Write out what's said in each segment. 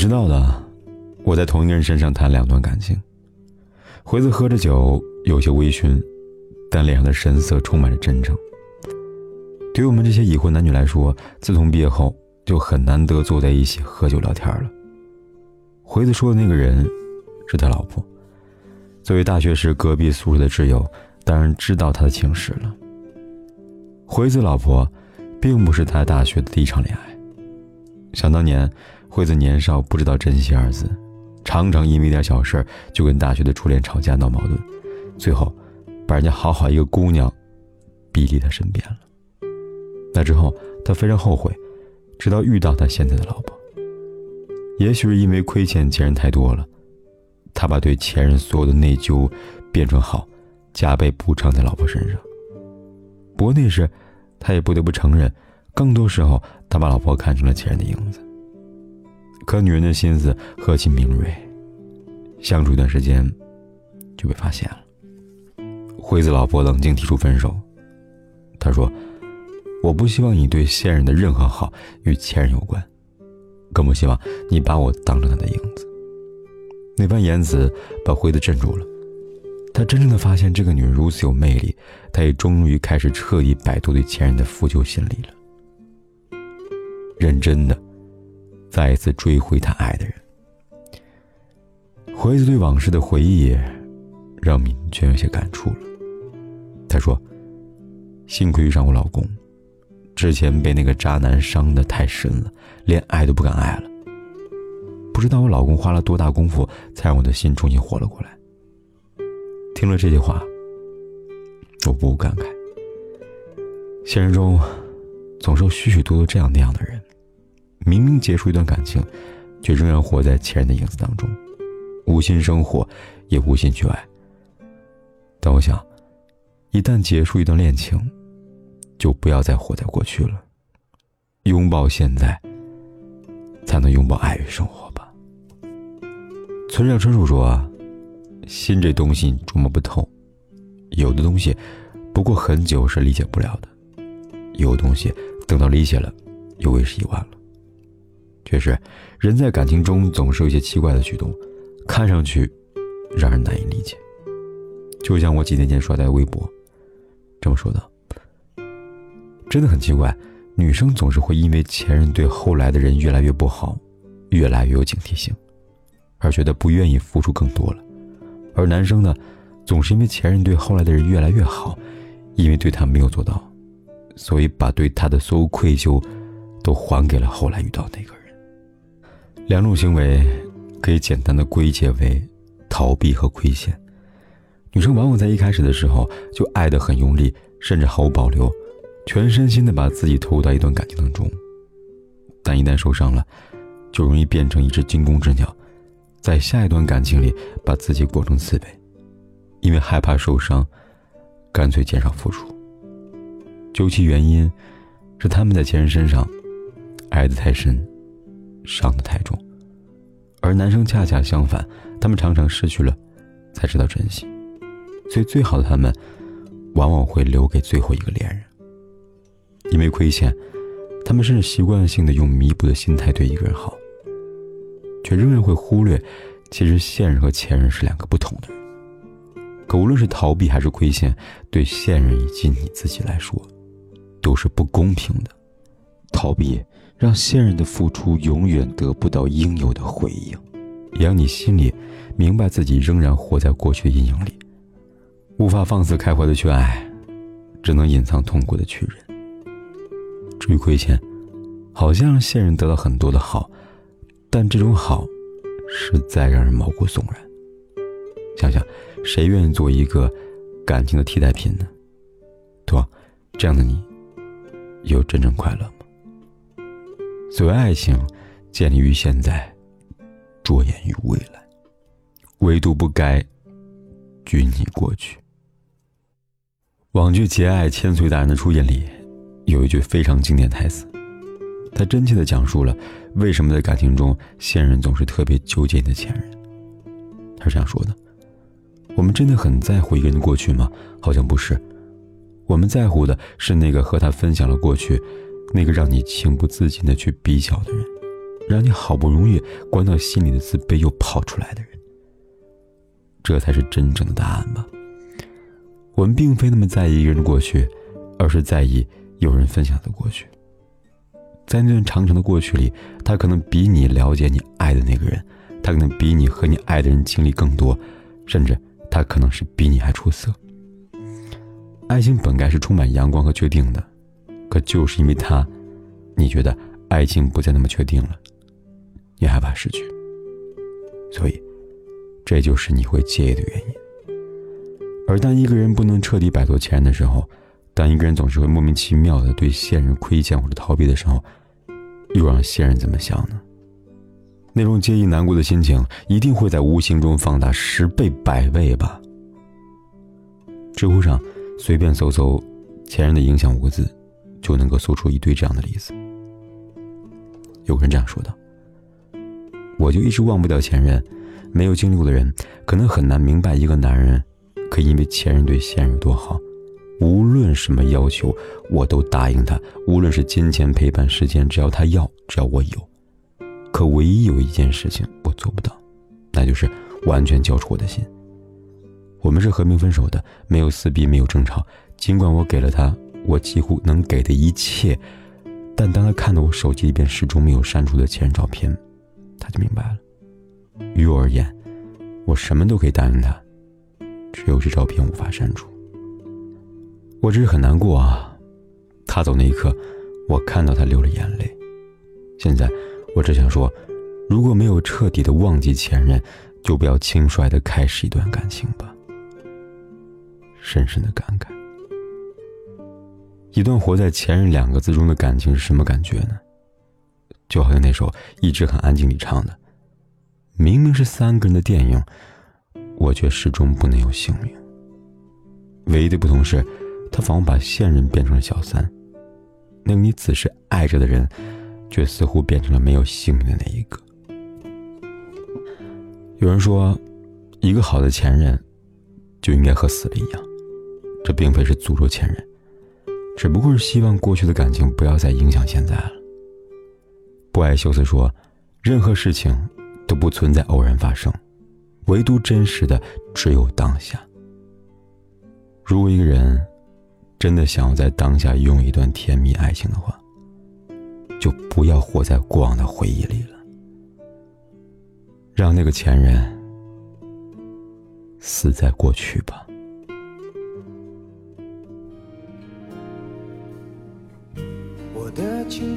知道的，我在同一个人身上谈两段感情。回子喝着酒，有些微醺，但脸上的神色充满着真诚。对于我们这些已婚男女来说，自从毕业后就很难得坐在一起喝酒聊天了。回子说的那个人，是他老婆。作为大学时隔壁宿舍的挚友，当然知道他的情史了。回子老婆，并不是他大学的第一场恋爱。想当年。惠子年少不知道珍惜二字，常常因为一点小事就跟大学的初恋吵架闹矛盾，最后把人家好好一个姑娘逼离他身边了。那之后他非常后悔，直到遇到他现在的老婆。也许是因为亏欠前任太多了，他把对前任所有的内疚变成好，加倍补偿在老婆身上。不过那时，他也不得不承认，更多时候他把老婆看成了前任的影子。可女人的心思何其敏锐，相处一段时间，就被发现了。惠子老婆冷静提出分手。她说：“我不希望你对现任的任何好与前任有关，更不希望你把我当成他的影子。”那番言辞把惠子镇住了。他真正的发现这个女人如此有魅力，他也终于开始彻底摆脱对前任的负疚心理了。认真的。再一次追回他爱的人。回子对往事的回忆，让敏娟有些感触了。她说：“幸亏遇上我老公，之前被那个渣男伤得太深了，连爱都不敢爱了。不知道我老公花了多大功夫，才让我的心重新活了过来。”听了这句话，我不无感慨。现实中，总是有许许多多这样那样的人。明明结束一段感情，却仍然活在前任的影子当中，无心生活，也无心去爱。但我想，一旦结束一段恋情，就不要再活在过去了，拥抱现在，才能拥抱爱与生活吧。村上春树说：“啊，心这东西捉摸不透，有的东西，不过很久是理解不了的；有的东西，等到理解了，又为时已晚了。”确实，人在感情中总是有些奇怪的举动，看上去让人难以理解。就像我几天前刷在微博，这么说的：“真的很奇怪，女生总是会因为前任对后来的人越来越不好，越来越有警惕性，而觉得不愿意付出更多了；而男生呢，总是因为前任对后来的人越来越好，因为对他没有做到，所以把对他的所有愧疚都还给了后来遇到那个人。”两种行为可以简单的归结为逃避和亏欠。女生往往在一开始的时候就爱得很用力，甚至毫无保留，全身心的把自己投入到一段感情当中。但一旦受伤了，就容易变成一只惊弓之鸟，在下一段感情里把自己裹成刺猬，因为害怕受伤，干脆减少付出。究其原因，是他们在前任身上爱得太深。伤得太重，而男生恰恰相反，他们常常失去了，才知道珍惜，所以最好的他们，往往会留给最后一个恋人。因为亏欠，他们甚至习惯性的用弥补的心态对一个人好，却仍然会忽略，其实现任和前任是两个不同的人。可无论是逃避还是亏欠，对现任以及你自己来说，都是不公平的。逃避。让现任的付出永远得不到应有的回应，也让你心里明白自己仍然活在过去的阴影里，无法放肆开怀的去爱，只能隐藏痛苦的去忍。至于亏欠，好像现任得到很多的好，但这种好，实在让人毛骨悚然。想想，谁愿意做一个感情的替代品呢？对吧？这样的你，有真正快乐？所谓爱情，建立于现在，着眼于未来，唯独不该拘泥过去。网剧《节爱》千岁大人的出演里，有一句非常经典台词，他真切的讲述了为什么在感情中现任总是特别纠结你的前任。他是这样说的：“我们真的很在乎一个人的过去吗？好像不是。我们在乎的是那个和他分享了过去，那个让你情不自禁的去比较的人，让你好不容易关到心里的自卑又跑出来的人。这才是真正的答案吧。”我们并非那么在意一个人的过去，而是在意有人分享的过去。在那段长长的过去里，他可能比你了解你爱的那个人，他可能比你和你爱的人经历更多，甚至他可能是比你还出色。爱情本该是充满阳光和确定的，可就是因为他，你觉得爱情不再那么确定了，你害怕失去，所以，这就是你会介意的原因。而当一个人不能彻底摆脱前任的时候，当一个人总是会莫名其妙的对现任亏欠或者逃避的时候，又让现任怎么想呢？那种介意难过的心情，一定会在无形中放大十倍百倍吧。知乎上随便搜搜“前任的影响”五个字，就能够搜出一堆这样的例子。有个人这样说道：“我就一直忘不掉前任，没有经历过的人，可能很难明白一个男人。”可以因为前任对现任有多好，无论什么要求我都答应他，无论是金钱、陪伴、时间，只要他要，只要我有。可唯一有一件事情我做不到，那就是完全交出我的心。我们是和平分手的，没有撕逼，没有争吵。尽管我给了他我几乎能给的一切，但当他看到我手机里边始终没有删除的前任照片，他就明白了。于我而言，我什么都可以答应他。只有这照片无法删除，我只是很难过啊。他走那一刻，我看到他流了眼泪。现在，我只想说，如果没有彻底的忘记前任，就不要轻率的开始一段感情吧。深深的感慨，一段活在“前任”两个字中的感情是什么感觉呢？就好像那首一直很安静里唱的，明明是三个人的电影。我却始终不能有姓名。唯一的不同是，他仿佛把现任变成了小三，那个你此时爱着的人，却似乎变成了没有姓名的那一个。有人说，一个好的前任，就应该和死了一样。这并非是诅咒前任，只不过是希望过去的感情不要再影响现在了。不爱修斯说，任何事情都不存在偶然发生。唯独真实的只有当下。如果一个人真的想要在当下拥有一段甜蜜爱情的话，就不要活在过往的回忆里了，让那个前任死在过去吧。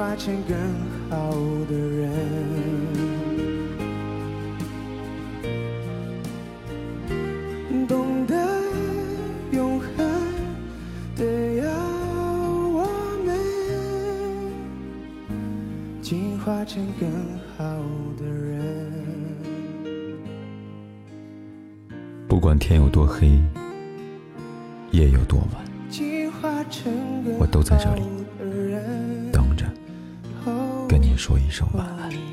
进化成更好的人。懂得永恒的要我们进化成更好的人。不管天有多黑，夜有多晚，进化成更我都在这里好的人说一声晚安。